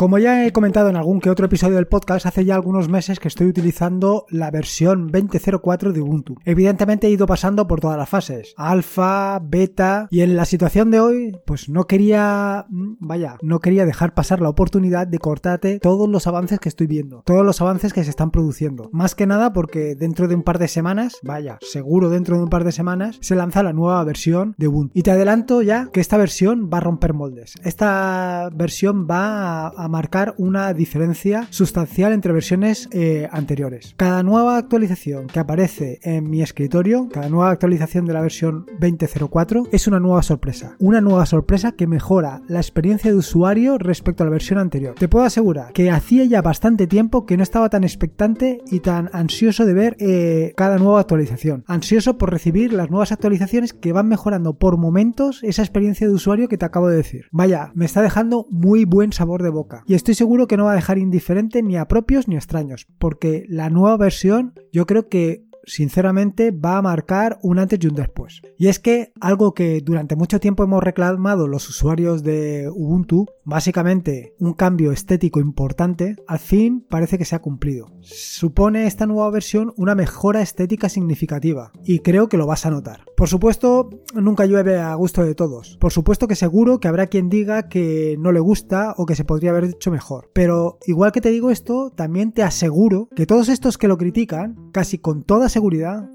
Como ya he comentado en algún que otro episodio del podcast, hace ya algunos meses que estoy utilizando la versión 20.04 de Ubuntu. Evidentemente he ido pasando por todas las fases, alfa, beta, y en la situación de hoy, pues no quería, mm, vaya, no quería dejar pasar la oportunidad de cortarte todos los avances que estoy viendo, todos los avances que se están produciendo. Más que nada porque dentro de un par de semanas, vaya, seguro dentro de un par de semanas, se lanza la nueva versión de Ubuntu. Y te adelanto ya que esta versión va a romper moldes. Esta versión va a marcar una diferencia sustancial entre versiones eh, anteriores. Cada nueva actualización que aparece en mi escritorio, cada nueva actualización de la versión 20.04 es una nueva sorpresa. Una nueva sorpresa que mejora la experiencia de usuario respecto a la versión anterior. Te puedo asegurar que hacía ya bastante tiempo que no estaba tan expectante y tan ansioso de ver eh, cada nueva actualización. Ansioso por recibir las nuevas actualizaciones que van mejorando por momentos esa experiencia de usuario que te acabo de decir. Vaya, me está dejando muy buen sabor de boca. Y estoy seguro que no va a dejar indiferente ni a propios ni a extraños, porque la nueva versión yo creo que sinceramente va a marcar un antes y un después. Y es que algo que durante mucho tiempo hemos reclamado los usuarios de Ubuntu, básicamente un cambio estético importante, al fin parece que se ha cumplido. Supone esta nueva versión una mejora estética significativa y creo que lo vas a notar. Por supuesto, nunca llueve a gusto de todos. Por supuesto que seguro que habrá quien diga que no le gusta o que se podría haber hecho mejor. Pero igual que te digo esto, también te aseguro que todos estos que lo critican, casi con toda seguridad,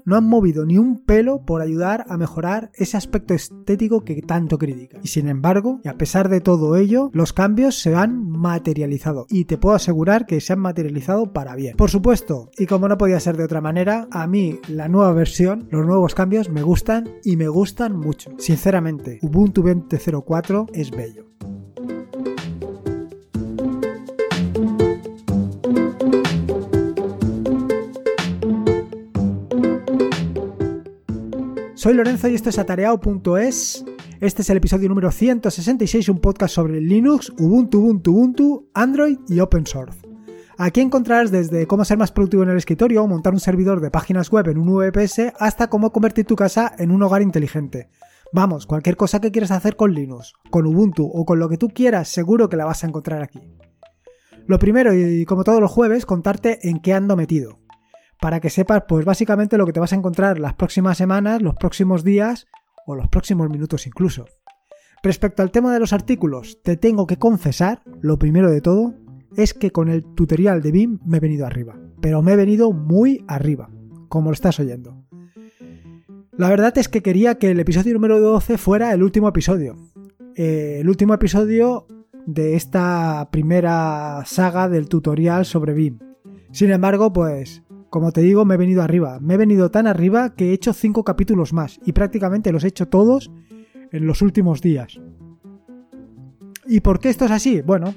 no han movido ni un pelo por ayudar a mejorar ese aspecto estético que tanto critican. Y sin embargo, y a pesar de todo ello, los cambios se han materializado. Y te puedo asegurar que se han materializado para bien. Por supuesto, y como no podía ser de otra manera, a mí la nueva versión, los nuevos cambios me gustan y me gustan mucho. Sinceramente, Ubuntu 20.04 es bello. Soy Lorenzo y esto es atareado.es. Este es el episodio número 166, un podcast sobre Linux, Ubuntu, Ubuntu, Ubuntu, Android y Open Source. Aquí encontrarás desde cómo ser más productivo en el escritorio montar un servidor de páginas web en un VPS hasta cómo convertir tu casa en un hogar inteligente. Vamos, cualquier cosa que quieras hacer con Linux, con Ubuntu o con lo que tú quieras, seguro que la vas a encontrar aquí. Lo primero, y como todos los jueves, contarte en qué ando metido para que sepas pues básicamente lo que te vas a encontrar las próximas semanas, los próximos días o los próximos minutos incluso. Respecto al tema de los artículos, te tengo que confesar, lo primero de todo, es que con el tutorial de BIM me he venido arriba, pero me he venido muy arriba, como lo estás oyendo. La verdad es que quería que el episodio número 12 fuera el último episodio. Eh, el último episodio de esta primera saga del tutorial sobre BIM. Sin embargo, pues como te digo, me he venido arriba. Me he venido tan arriba que he hecho 5 capítulos más y prácticamente los he hecho todos en los últimos días. ¿Y por qué esto es así? Bueno,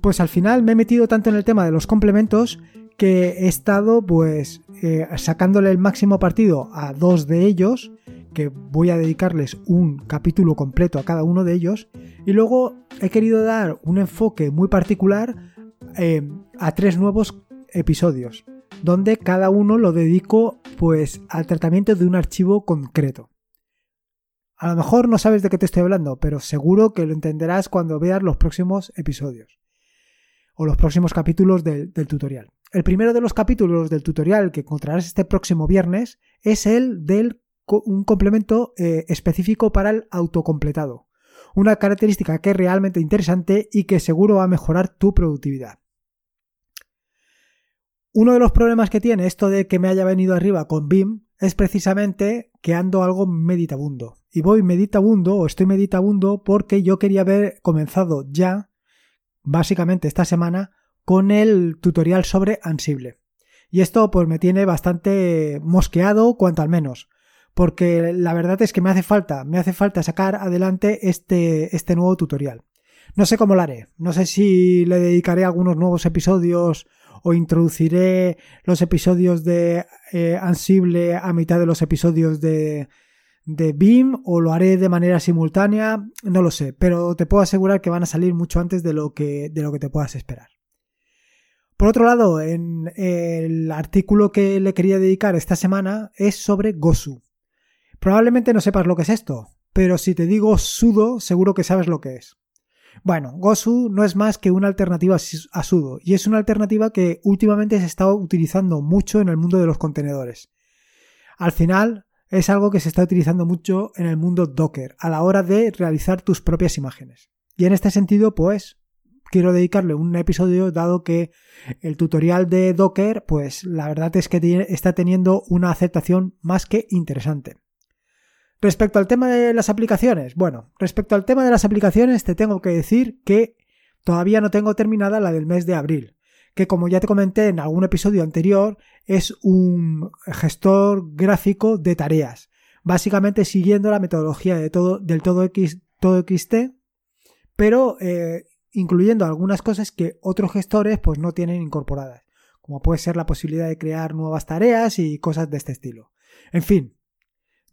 pues al final me he metido tanto en el tema de los complementos que he estado pues eh, sacándole el máximo partido a dos de ellos, que voy a dedicarles un capítulo completo a cada uno de ellos, y luego he querido dar un enfoque muy particular eh, a tres nuevos episodios donde cada uno lo dedico pues al tratamiento de un archivo concreto. A lo mejor no sabes de qué te estoy hablando, pero seguro que lo entenderás cuando veas los próximos episodios o los próximos capítulos del, tutorial. El primero de los capítulos del tutorial que encontrarás este próximo viernes es el del un complemento eh, específico para el autocompletado. Una característica que es realmente interesante y que seguro va a mejorar tu productividad. Uno de los problemas que tiene esto de que me haya venido arriba con BIM es precisamente que ando algo meditabundo. Y voy meditabundo o estoy meditabundo porque yo quería haber comenzado ya, básicamente esta semana, con el tutorial sobre Ansible. Y esto pues me tiene bastante mosqueado, cuanto al menos. Porque la verdad es que me hace falta, me hace falta sacar adelante este, este nuevo tutorial. No sé cómo lo haré. No sé si le dedicaré algunos nuevos episodios o introduciré los episodios de eh, Ansible a mitad de los episodios de, de BIM o lo haré de manera simultánea, no lo sé, pero te puedo asegurar que van a salir mucho antes de lo que, de lo que te puedas esperar. Por otro lado, en el artículo que le quería dedicar esta semana es sobre Gosu. Probablemente no sepas lo que es esto, pero si te digo sudo, seguro que sabes lo que es. Bueno, Gosu no es más que una alternativa a sudo y es una alternativa que últimamente se está utilizando mucho en el mundo de los contenedores. Al final es algo que se está utilizando mucho en el mundo Docker a la hora de realizar tus propias imágenes. Y en este sentido, pues quiero dedicarle un episodio dado que el tutorial de Docker, pues la verdad es que está teniendo una aceptación más que interesante. Respecto al tema de las aplicaciones, bueno, respecto al tema de las aplicaciones te tengo que decir que todavía no tengo terminada la del mes de abril, que como ya te comenté en algún episodio anterior, es un gestor gráfico de tareas, básicamente siguiendo la metodología de todo, del todo, X, todo XT, pero eh, incluyendo algunas cosas que otros gestores pues no tienen incorporadas, como puede ser la posibilidad de crear nuevas tareas y cosas de este estilo. En fin,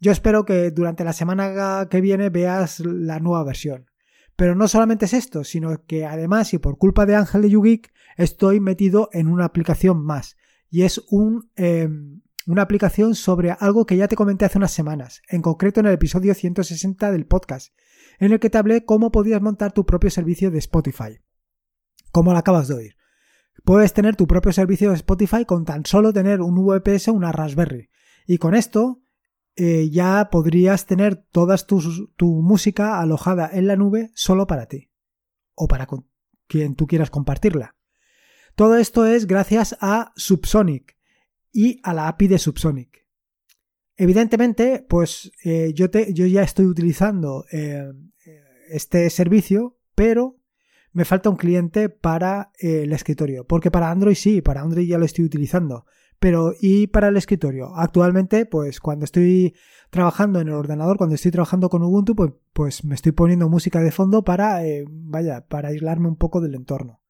yo espero que durante la semana que viene veas la nueva versión. Pero no solamente es esto, sino que además y por culpa de Ángel de YouGeek estoy metido en una aplicación más. Y es un, em, una aplicación sobre algo que ya te comenté hace unas semanas, en concreto en el episodio 160 del podcast, en el que te hablé cómo podías montar tu propio servicio de Spotify. Como lo acabas de oír. Puedes tener tu propio servicio de Spotify con tan solo tener un VPS o una Raspberry. Y con esto eh, ya podrías tener toda tu música alojada en la nube solo para ti o para quien tú quieras compartirla. Todo esto es gracias a Subsonic y a la API de Subsonic. Evidentemente, pues eh, yo, te, yo, ya estoy utilizando eh, este servicio, pero me falta un cliente para el escritorio, porque para Android sí, para Android ya lo estoy utilizando, pero, ¿y para el escritorio? Actualmente, pues cuando estoy trabajando en el ordenador, cuando estoy trabajando con Ubuntu, pues, pues me estoy poniendo música de fondo para, eh, vaya, para aislarme un poco del entorno.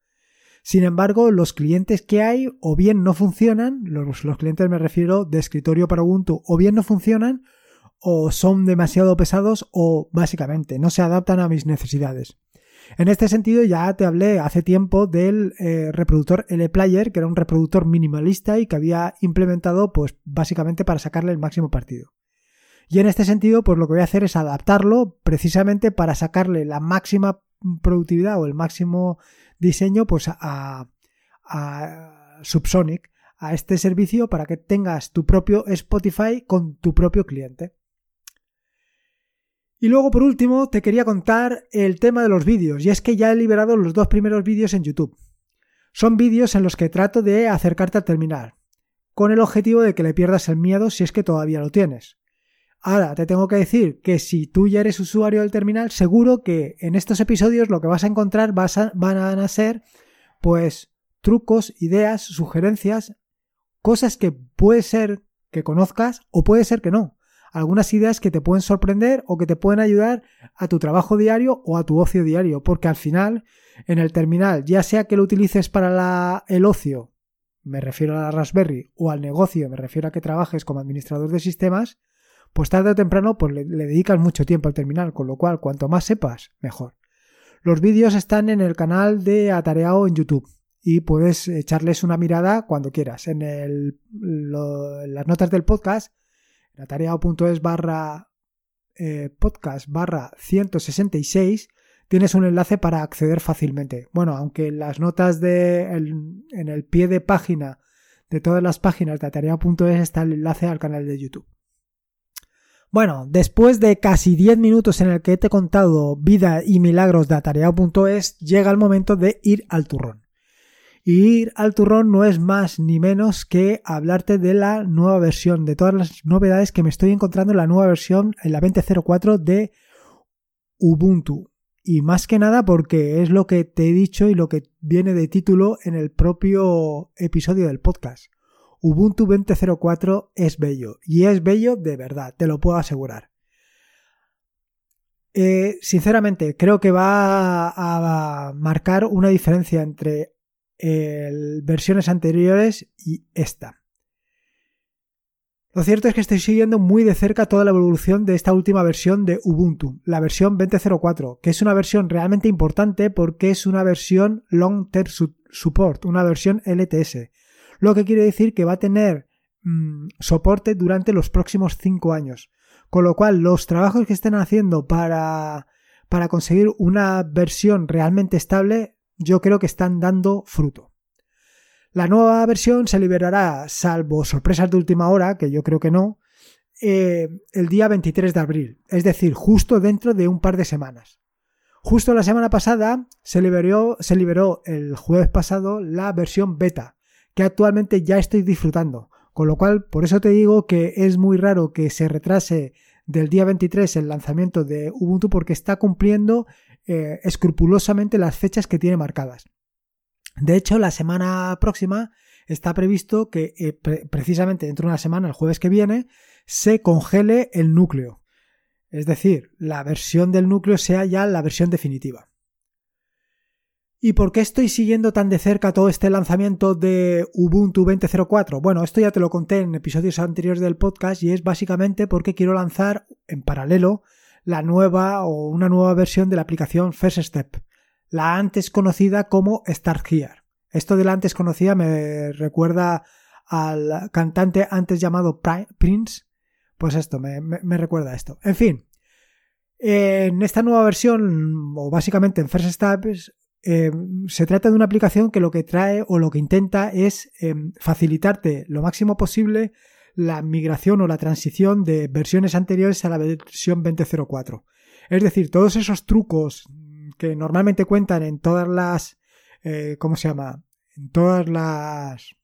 Sin embargo, los clientes que hay o bien no funcionan, los, los clientes me refiero de escritorio para Ubuntu, o bien no funcionan, o son demasiado pesados, o básicamente no se adaptan a mis necesidades. En este sentido ya te hablé hace tiempo del eh, reproductor LPlayer, que era un reproductor minimalista y que había implementado pues básicamente para sacarle el máximo partido. Y en este sentido, pues lo que voy a hacer es adaptarlo precisamente para sacarle la máxima productividad o el máximo diseño pues a, a Subsonic, a este servicio para que tengas tu propio Spotify con tu propio cliente. Y luego, por último, te quería contar el tema de los vídeos, y es que ya he liberado los dos primeros vídeos en YouTube. Son vídeos en los que trato de acercarte al terminal, con el objetivo de que le pierdas el miedo si es que todavía lo tienes. Ahora, te tengo que decir que si tú ya eres usuario del terminal, seguro que en estos episodios lo que vas a encontrar van a ser, pues, trucos, ideas, sugerencias, cosas que puede ser que conozcas o puede ser que no algunas ideas que te pueden sorprender o que te pueden ayudar a tu trabajo diario o a tu ocio diario, porque al final en el terminal, ya sea que lo utilices para el ocio, me refiero a la Raspberry, o al negocio, me refiero a que trabajes como administrador de sistemas, pues tarde o temprano pues le, dedicas mucho tiempo al terminal, con lo cual cuanto más sepas, mejor. Los vídeos están en el canal de Atareado en YouTube y puedes echarles una mirada cuando quieras. En, el, en las notas del podcast en barra eh, podcast barra 166 tienes un enlace para acceder fácilmente. Bueno, aunque las notas de en el pie de página de todas las páginas de atareado.es está el enlace al canal de YouTube. Bueno, después de casi 10 minutos en el que te he contado vida y milagros de atareado.es, llega el momento de ir al turrón. Y ir al turrón no es más ni menos que hablarte de la nueva versión, de todas las novedades que me estoy encontrando en la nueva versión, en la 20.04 de Ubuntu. Y más que nada porque es lo que te he dicho y lo que viene de título en el propio episodio del podcast. Ubuntu 20.04 es bello. Y es bello de verdad, te lo puedo asegurar. Eh, sinceramente, creo que va a marcar una diferencia entre versiones anteriores y esta. Lo cierto es que estoy siguiendo muy de cerca toda la evolución de esta última versión de Ubuntu, la versión 20.04, que es una versión realmente importante porque es una versión Long Term Support, una versión LTS, lo que quiere decir que va a tener mm, soporte durante los próximos 5 años. Con lo cual, los trabajos que estén haciendo para, para conseguir una versión realmente estable, yo creo que están dando fruto. La nueva versión se liberará, salvo sorpresas de última hora, que yo creo que no, eh, el día 23 de abril, es decir, justo dentro de un par de semanas. Justo la semana pasada se liberó, se liberó el jueves pasado la versión beta, que actualmente ya estoy disfrutando. Con lo cual, por eso te digo que es muy raro que se retrase del día 23 el lanzamiento de Ubuntu porque está cumpliendo eh, escrupulosamente las fechas que tiene marcadas. De hecho, la semana próxima está previsto que eh, precisamente dentro de una semana, el jueves que viene, se congele el núcleo. Es decir, la versión del núcleo sea ya la versión definitiva. ¿Y por qué estoy siguiendo tan de cerca todo este lanzamiento de Ubuntu 20.04? Bueno, esto ya te lo conté en episodios anteriores del podcast y es básicamente porque quiero lanzar en paralelo la nueva o una nueva versión de la aplicación First Step, la antes conocida como Start Here. Esto de la antes conocida me recuerda al cantante antes llamado Prince. Pues esto, me, recuerda a esto. En fin, en esta nueva versión, o básicamente en First Step, eh, se trata de una aplicación que lo que trae o lo que intenta es eh, facilitarte lo máximo posible la migración o la transición de versiones anteriores a la versión 20.04. Es decir, todos esos trucos que normalmente cuentan en todas las, eh, ¿cómo se llama? En todas las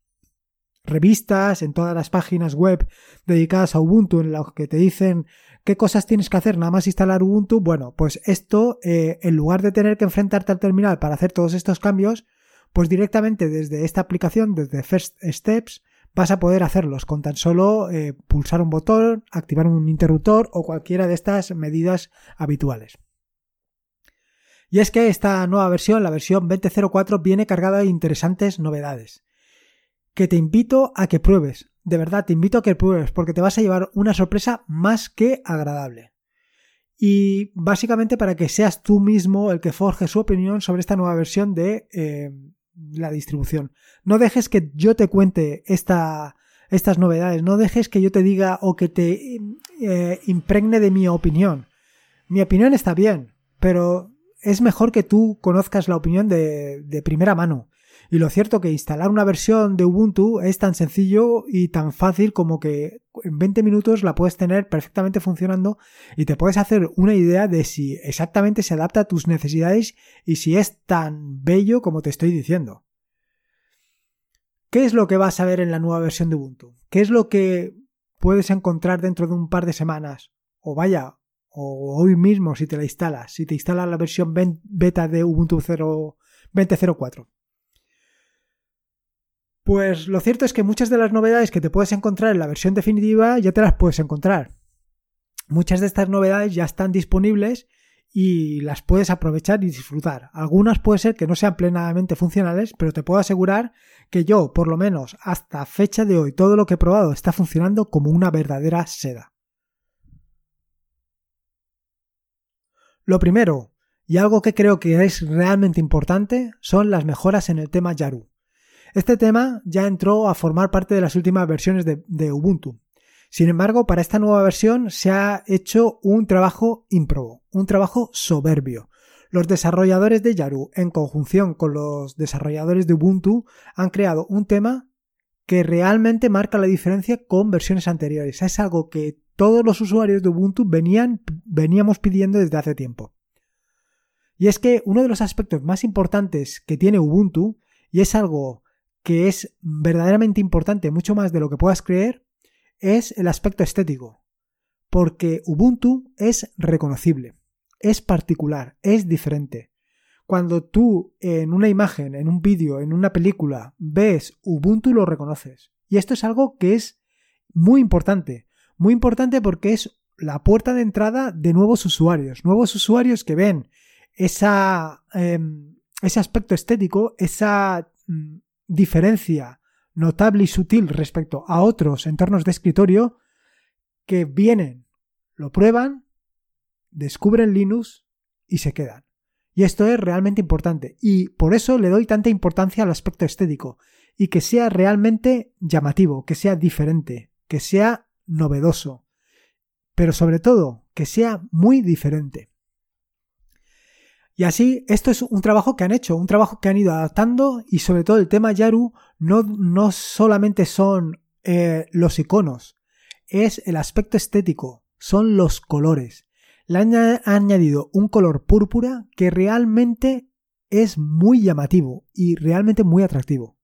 revistas, en todas las páginas web dedicadas a Ubuntu, en las que te dicen ¿Qué cosas tienes que hacer nada más instalar Ubuntu? Bueno, pues esto, eh, en lugar de tener que enfrentarte al terminal para hacer todos estos cambios, pues directamente desde esta aplicación, desde First Steps, vas a poder hacerlos con tan solo eh, pulsar un botón, activar un interruptor o cualquiera de estas medidas habituales. Y es que esta nueva versión, la versión 20.04, viene cargada de interesantes novedades que te invito a que pruebes. De verdad, te invito a que pruebes porque te vas a llevar una sorpresa más que agradable. Y básicamente para que seas tú mismo el que forje su opinión sobre esta nueva versión de eh, la distribución. No dejes que yo te cuente esta, estas novedades, no dejes que yo te diga o que te eh, impregne de mi opinión. Mi opinión está bien, pero es mejor que tú conozcas la opinión de, de primera mano. Y lo cierto que instalar una versión de Ubuntu es tan sencillo y tan fácil como que en 20 minutos la puedes tener perfectamente funcionando y te puedes hacer una idea de si exactamente se adapta a tus necesidades y si es tan bello como te estoy diciendo. ¿Qué es lo que vas a ver en la nueva versión de Ubuntu? ¿Qué es lo que puedes encontrar dentro de un par de semanas? O vaya, o hoy mismo si te la instalas, si te instalas la versión beta de Ubuntu 20.04. Pues lo cierto es que muchas de las novedades que te puedes encontrar en la versión definitiva ya te las puedes encontrar. Muchas de estas novedades ya están disponibles y las puedes aprovechar y disfrutar. Algunas puede ser que no sean plenamente funcionales, pero te puedo asegurar que yo, por lo menos hasta fecha de hoy, todo lo que he probado está funcionando como una verdadera seda. Lo primero, y algo que creo que es realmente importante, son las mejoras en el tema Yaru. Este tema ya entró a formar parte de las últimas versiones de, Ubuntu. Sin embargo, para esta nueva versión se ha hecho un trabajo ímprobo, un trabajo soberbio. Los desarrolladores de Yaru, en conjunción con los desarrolladores de Ubuntu, han creado un tema que realmente marca la diferencia con versiones anteriores. Es algo que todos los usuarios de Ubuntu venían, veníamos pidiendo desde hace tiempo. Y es que uno de los aspectos más importantes que tiene Ubuntu, y es algo que es verdaderamente importante, mucho más de lo que puedas creer, es el aspecto estético. Porque Ubuntu es reconocible, es particular, es diferente. Cuando tú en una imagen, en un vídeo, en una película ves Ubuntu lo reconoces. Y esto es algo que es muy importante. Muy importante porque es la puerta de entrada de nuevos usuarios. Nuevos usuarios que ven esa, em, ese aspecto estético, esa mm, diferencia notable y sutil respecto a otros entornos de escritorio que vienen, lo prueban, descubren Linux y se quedan. Y esto es realmente importante y por eso le doy tanta importancia al aspecto estético y que sea realmente llamativo, que sea diferente, que sea novedoso, pero sobre todo que sea muy diferente. Y así, esto es un trabajo que han hecho, un trabajo que han ido adaptando y sobre todo el tema Yaru no, no solamente son eh, los iconos, es el aspecto estético, son los colores. Le han añadido un color púrpura que realmente es muy llamativo y realmente muy atractivo.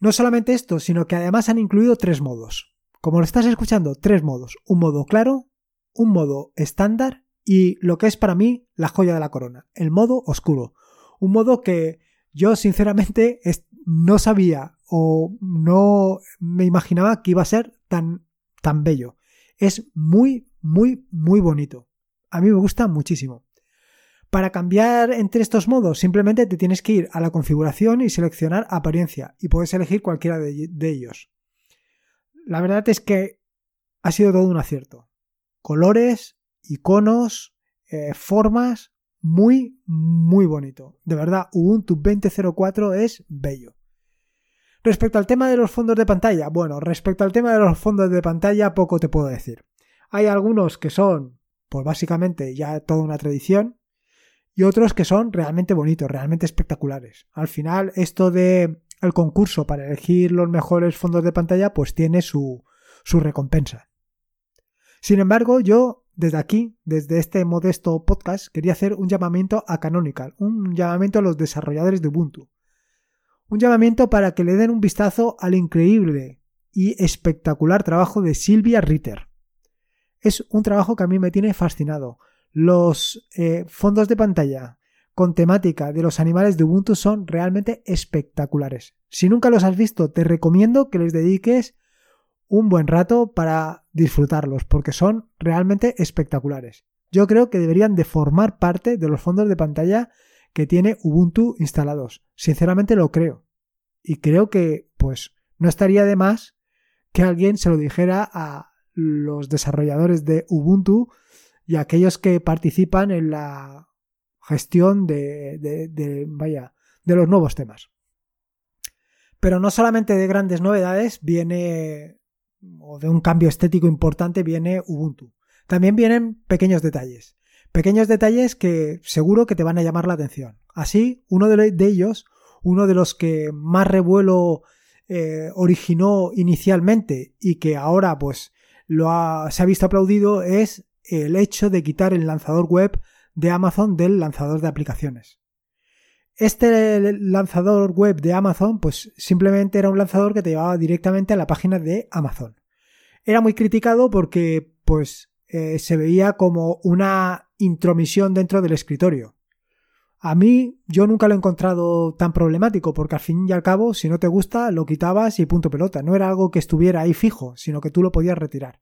No solamente esto, sino que además han incluido tres modos. Como lo estás escuchando, tres modos. Un modo claro, un modo estándar y lo que es para mí la joya de la corona, el modo oscuro. Un modo que yo sinceramente no sabía o no me imaginaba que iba a ser tan, tan bello. Es muy, muy, muy bonito. A mí me gusta muchísimo. Para cambiar entre estos modos, simplemente te tienes que ir a la configuración y seleccionar apariencia y puedes elegir cualquiera de, ellos. La verdad es que ha sido todo un acierto. Colores, iconos, eh, formas, muy, muy bonito. De verdad, Ubuntu 20.04 es bello. Respecto al tema de los fondos de pantalla, bueno, respecto al tema de los fondos de pantalla poco te puedo decir. Hay algunos que son, pues básicamente ya toda una tradición, y otros que son realmente bonitos, realmente espectaculares. Al final, esto de el concurso para elegir los mejores fondos de pantalla, pues tiene su, su recompensa. Sin embargo, yo desde aquí, desde este modesto podcast, quería hacer un llamamiento a Canonical, un llamamiento a los desarrolladores de Ubuntu. Un llamamiento para que le den un vistazo al increíble y espectacular trabajo de Silvia Ritter. Es un trabajo que a mí me tiene fascinado. Los eh, fondos de pantalla con temática de los animales de Ubuntu son realmente espectaculares. Si nunca los has visto, te recomiendo que les dediques un buen rato para disfrutarlos, porque son realmente espectaculares. Yo creo que deberían de formar parte de los fondos de pantalla que tiene Ubuntu instalados. Sinceramente lo creo. Y creo que, pues, no estaría de más que alguien se lo dijera a los desarrolladores de Ubuntu y aquellos que participan en la gestión de, de, vaya, de los nuevos temas. Pero no solamente de grandes novedades viene, o de un cambio estético importante viene Ubuntu. También vienen pequeños detalles. Pequeños detalles que seguro que te van a llamar la atención. Así, uno de ellos, uno de los que más revuelo eh, originó inicialmente y que ahora pues se ha visto aplaudido es el hecho de quitar el lanzador web de Amazon del lanzador de aplicaciones. Este lanzador web de Amazon, pues simplemente era un lanzador que te llevaba directamente a la página de Amazon. Era muy criticado porque, pues, eh, se veía como una intromisión dentro del escritorio. A mí, yo nunca lo he encontrado tan problemático, porque al fin y al cabo, si no te gusta, lo quitabas y punto pelota. No era algo que estuviera ahí fijo, sino que tú lo podías retirar.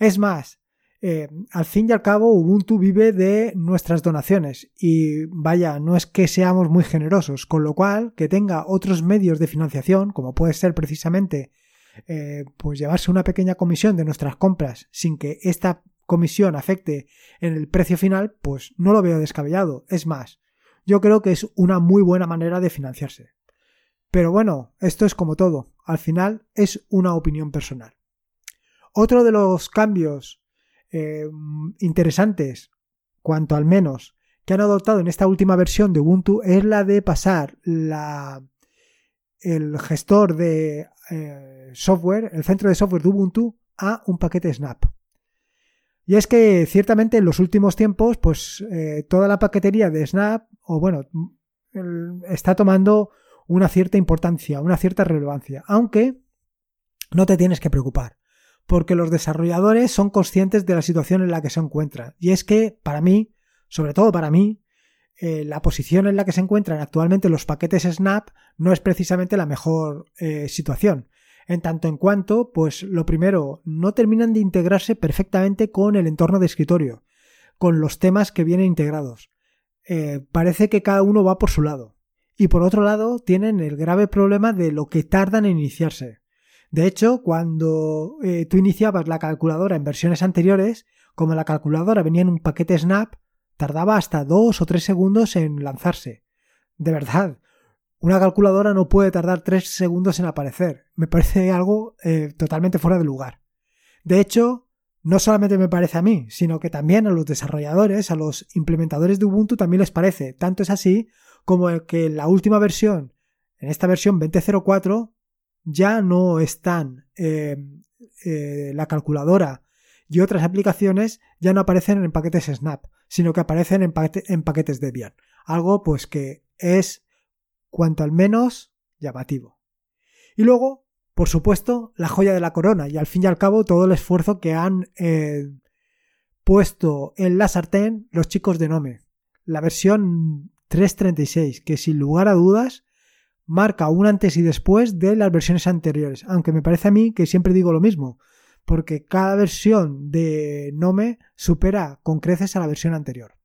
Es más, eh, al fin y al cabo Ubuntu vive de nuestras donaciones y vaya, no es que seamos muy generosos, con lo cual que tenga otros medios de financiación, como puede ser precisamente eh, pues llevarse una pequeña comisión de nuestras compras sin que esta comisión afecte en el precio final, pues no lo veo descabellado. Es más, yo creo que es una muy buena manera de financiarse. Pero bueno, esto es como todo, al final es una opinión personal. Otro de los cambios eh, interesantes, cuanto al menos, que han adoptado en esta última versión de Ubuntu es la de pasar la, el gestor de eh, software, el centro de software de Ubuntu, a un paquete Snap. Y es que ciertamente en los últimos tiempos, pues eh, toda la paquetería de Snap, o bueno, está tomando una cierta importancia, una cierta relevancia, aunque no te tienes que preocupar porque los desarrolladores son conscientes de la situación en la que se encuentran. Y es que, para mí, sobre todo para mí, eh, la posición en la que se encuentran actualmente los paquetes Snap no es precisamente la mejor eh, situación. En tanto en cuanto, pues lo primero, no terminan de integrarse perfectamente con el entorno de escritorio, con los temas que vienen integrados. Eh, parece que cada uno va por su lado. Y por otro lado, tienen el grave problema de lo que tardan en iniciarse. De hecho, cuando eh, tú iniciabas la calculadora en versiones anteriores, como la calculadora venía en un paquete Snap, tardaba hasta dos o tres segundos en lanzarse. De verdad, una calculadora no puede tardar tres segundos en aparecer. Me parece algo eh, totalmente fuera de lugar. De hecho, no solamente me parece a mí, sino que también a los desarrolladores, a los implementadores de Ubuntu también les parece. Tanto es así como que la última versión, en esta versión 20.04, ya no están eh, eh, la calculadora y otras aplicaciones ya no aparecen en paquetes Snap, sino que aparecen en, en paquetes Debian. Algo pues que es cuanto al menos llamativo. Y luego por supuesto, la joya de la corona y al fin y al cabo todo el esfuerzo que han eh, puesto en la sartén los chicos de Nome. La versión 336, que sin lugar a dudas marca un antes y después de las versiones anteriores, aunque me parece a mí que siempre digo lo mismo, porque cada versión de Nome supera con creces a la versión anterior.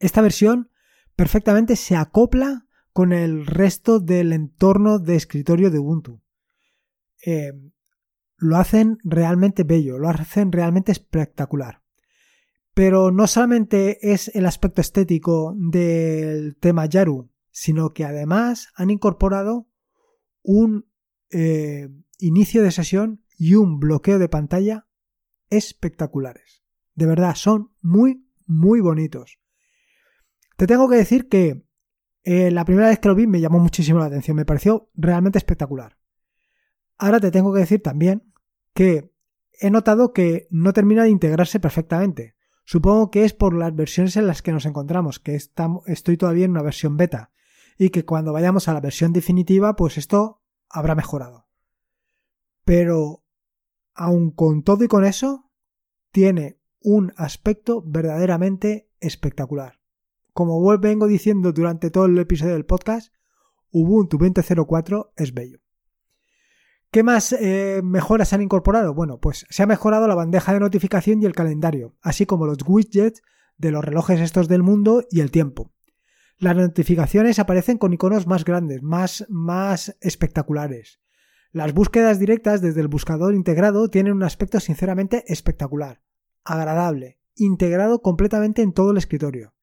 Esta versión perfectamente se acopla con el resto del entorno de escritorio de Ubuntu. Eh, lo hacen realmente bello, lo hacen realmente espectacular. Pero no solamente es el aspecto estético del tema Yaru, sino que además han incorporado un eh, inicio de sesión y un bloqueo de pantalla espectaculares. De verdad, son muy, muy bonitos. Te tengo que decir que eh, la primera vez que lo vi me llamó muchísimo la atención, me pareció realmente espectacular. Ahora te tengo que decir también que he notado que no termina de integrarse perfectamente. Supongo que es por las versiones en las que nos encontramos, que estoy todavía en una versión beta, y que cuando vayamos a la versión definitiva, pues esto habrá mejorado. Pero, aun con todo y con eso, tiene un aspecto verdaderamente espectacular como vengo diciendo durante todo el episodio del podcast, Ubuntu 20.04 es bello. ¿Qué más eh, mejoras han incorporado? Bueno, pues se ha mejorado la bandeja de notificación y el calendario, así como los widgets de los relojes estos del mundo y el tiempo. Las notificaciones aparecen con iconos más grandes, más, más espectaculares. Las búsquedas directas desde el buscador integrado tienen un aspecto sinceramente espectacular, agradable, integrado completamente en todo el escritorio.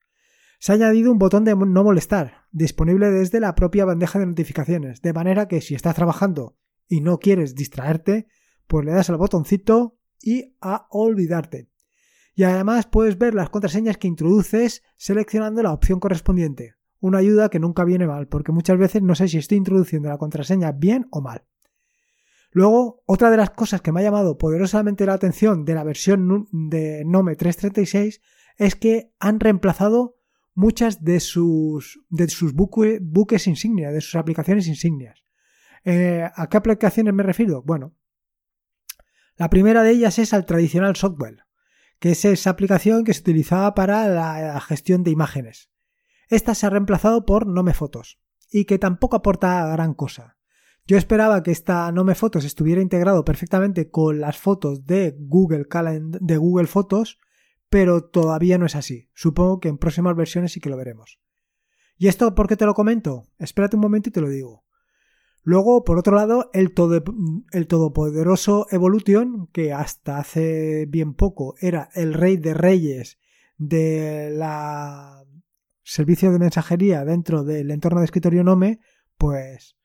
Se ha añadido un botón de no molestar, disponible desde la propia bandeja de notificaciones, de manera que si estás trabajando y no quieres distraerte, pues le das al botoncito y a olvidarte. Y además puedes ver las contraseñas que introduces seleccionando la opción correspondiente. Una ayuda que nunca viene mal, porque muchas veces no sé si estoy introduciendo la contraseña bien o mal. Luego, otra de las cosas que me ha llamado poderosamente la atención de la versión de Nome 336 es que han reemplazado muchas de sus, de sus buques insignia, de sus aplicaciones insignias. Eh, ¿A qué aplicaciones me refiero? Bueno, la primera de ellas es al tradicional software, que es esa aplicación que se utilizaba para la gestión de imágenes. Esta se ha reemplazado por Nome Fotos y que tampoco aporta gran cosa. Yo esperaba que esta Nome Fotos estuviera integrado perfectamente con las fotos de Google, de Google Fotos pero todavía no es así. Supongo que en próximas versiones sí que lo veremos. ¿Y esto por qué te lo comento? Espérate un momento y te lo digo. Luego, por otro lado, el, el todopoderoso Evolution, que hasta hace bien poco era el rey de reyes de la servicio de mensajería dentro del entorno de escritorio Nome, pues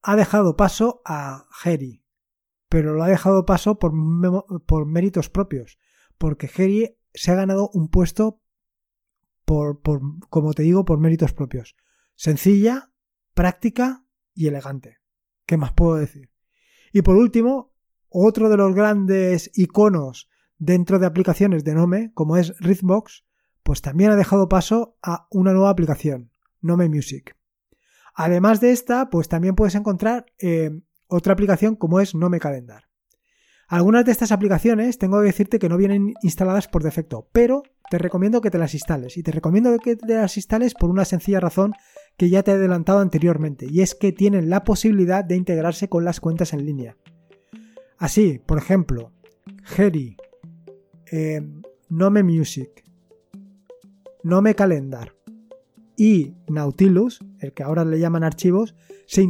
ha dejado paso a Geri. Pero lo ha dejado paso por, por méritos propios, porque Geri se ha ganado un puesto por, por, como te digo, por méritos propios. Sencilla, práctica y elegante. ¿Qué más puedo decir? Y por último, otro de los grandes iconos dentro de aplicaciones de Nome, como es Rhythmbox, pues también ha dejado paso a una nueva aplicación, Nome Music. Además de esta, pues también puedes encontrar eh, otra aplicación como es Nome Calendar. Algunas de estas aplicaciones tengo que decirte que no vienen instaladas por defecto, pero te recomiendo que te las instales. Y te recomiendo que te las instales por una sencilla razón que ya te he adelantado anteriormente, y es que tienen la posibilidad de integrarse con las cuentas en línea. Así, por ejemplo, Geri, eh, Nome Music, Nome Calendar y Nautilus, el que ahora le llaman archivos, se,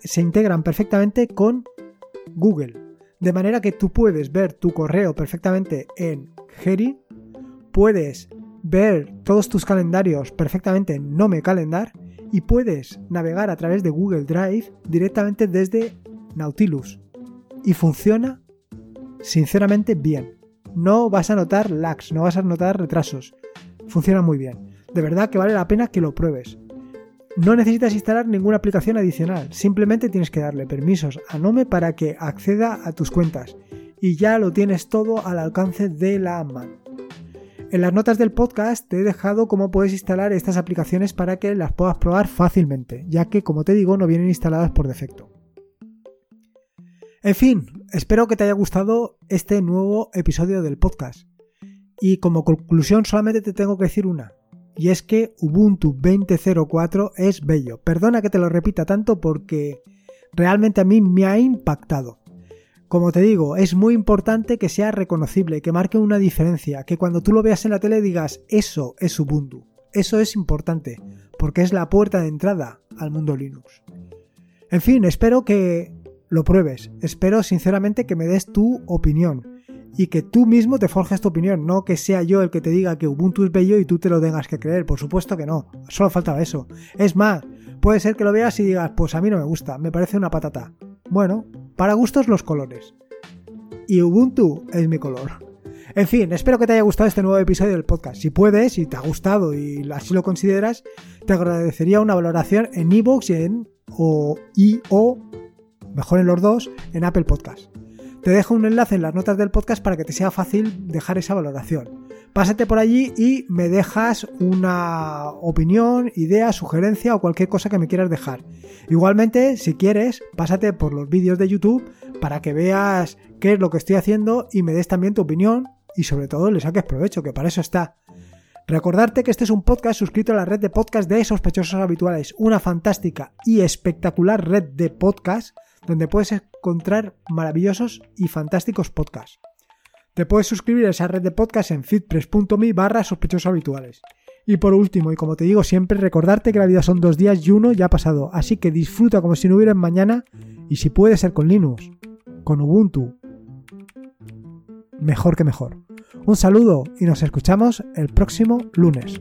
se integran perfectamente con Google de manera que tú puedes ver tu correo perfectamente en Geri, puedes ver todos tus calendarios perfectamente en Nome Calendar y puedes navegar a través de Google Drive directamente desde Nautilus. Y funciona sinceramente bien. No vas a notar lags, no vas a notar retrasos. Funciona muy bien. De verdad que vale la pena que lo pruebes. No necesitas instalar ninguna aplicación adicional, simplemente tienes que darle permisos a Nome para que acceda a tus cuentas y ya lo tienes todo al alcance de la mano. En las notas del podcast te he dejado cómo puedes instalar estas aplicaciones para que las puedas probar fácilmente, ya que como te digo no vienen instaladas por defecto. En fin, espero que te haya gustado este nuevo episodio del podcast. Y como conclusión solamente te tengo que decir una, y es que Ubuntu 20.04 es bello. Perdona que te lo repita tanto porque realmente a mí me ha impactado. Como te digo, es muy importante que sea reconocible, que marque una diferencia, que cuando tú lo veas en la tele digas, eso es Ubuntu. Eso es importante, porque es la puerta de entrada al mundo Linux. En fin, espero que lo pruebes. Espero sinceramente que me des tu opinión y que tú mismo te forjes tu opinión, no que sea yo el que te diga que Ubuntu es bello y tú te lo tengas que creer. Por supuesto que no, solo faltaba eso. Es más, puede ser que lo veas y digas, pues a mí no me gusta, me parece una patata. Bueno, para gustos los colores. Y Ubuntu es mi color. En fin, espero que te haya gustado este nuevo episodio del podcast. Si puedes, si te ha gustado y así lo consideras, te agradecería una valoración en iVoox y en o, y, o mejor en los dos, en Apple Podcast. Te dejo un enlace en las notas del podcast para que te sea fácil dejar esa valoración. Pásate por allí y me dejas una opinión, idea, sugerencia o cualquier cosa que me quieras dejar. Igualmente, si quieres, pásate por los vídeos de YouTube para que veas qué es lo que estoy haciendo y me des también tu opinión y sobre todo le saques provecho, que para eso está. Recordarte que este es un podcast suscrito a la red de podcast de sospechosos habituales, una fantástica y espectacular red de podcast donde puedes encontrar maravillosos y fantásticos podcasts. Te puedes suscribir a esa red de podcasts en fitpress.me barra sospechosos habituales. Y por último, y como te digo siempre, recordarte que la vida son dos días y uno ya ha pasado, así que disfruta como si no hubiera mañana y si puede ser con Linux, con Ubuntu, mejor que mejor. Un saludo y nos escuchamos el próximo lunes.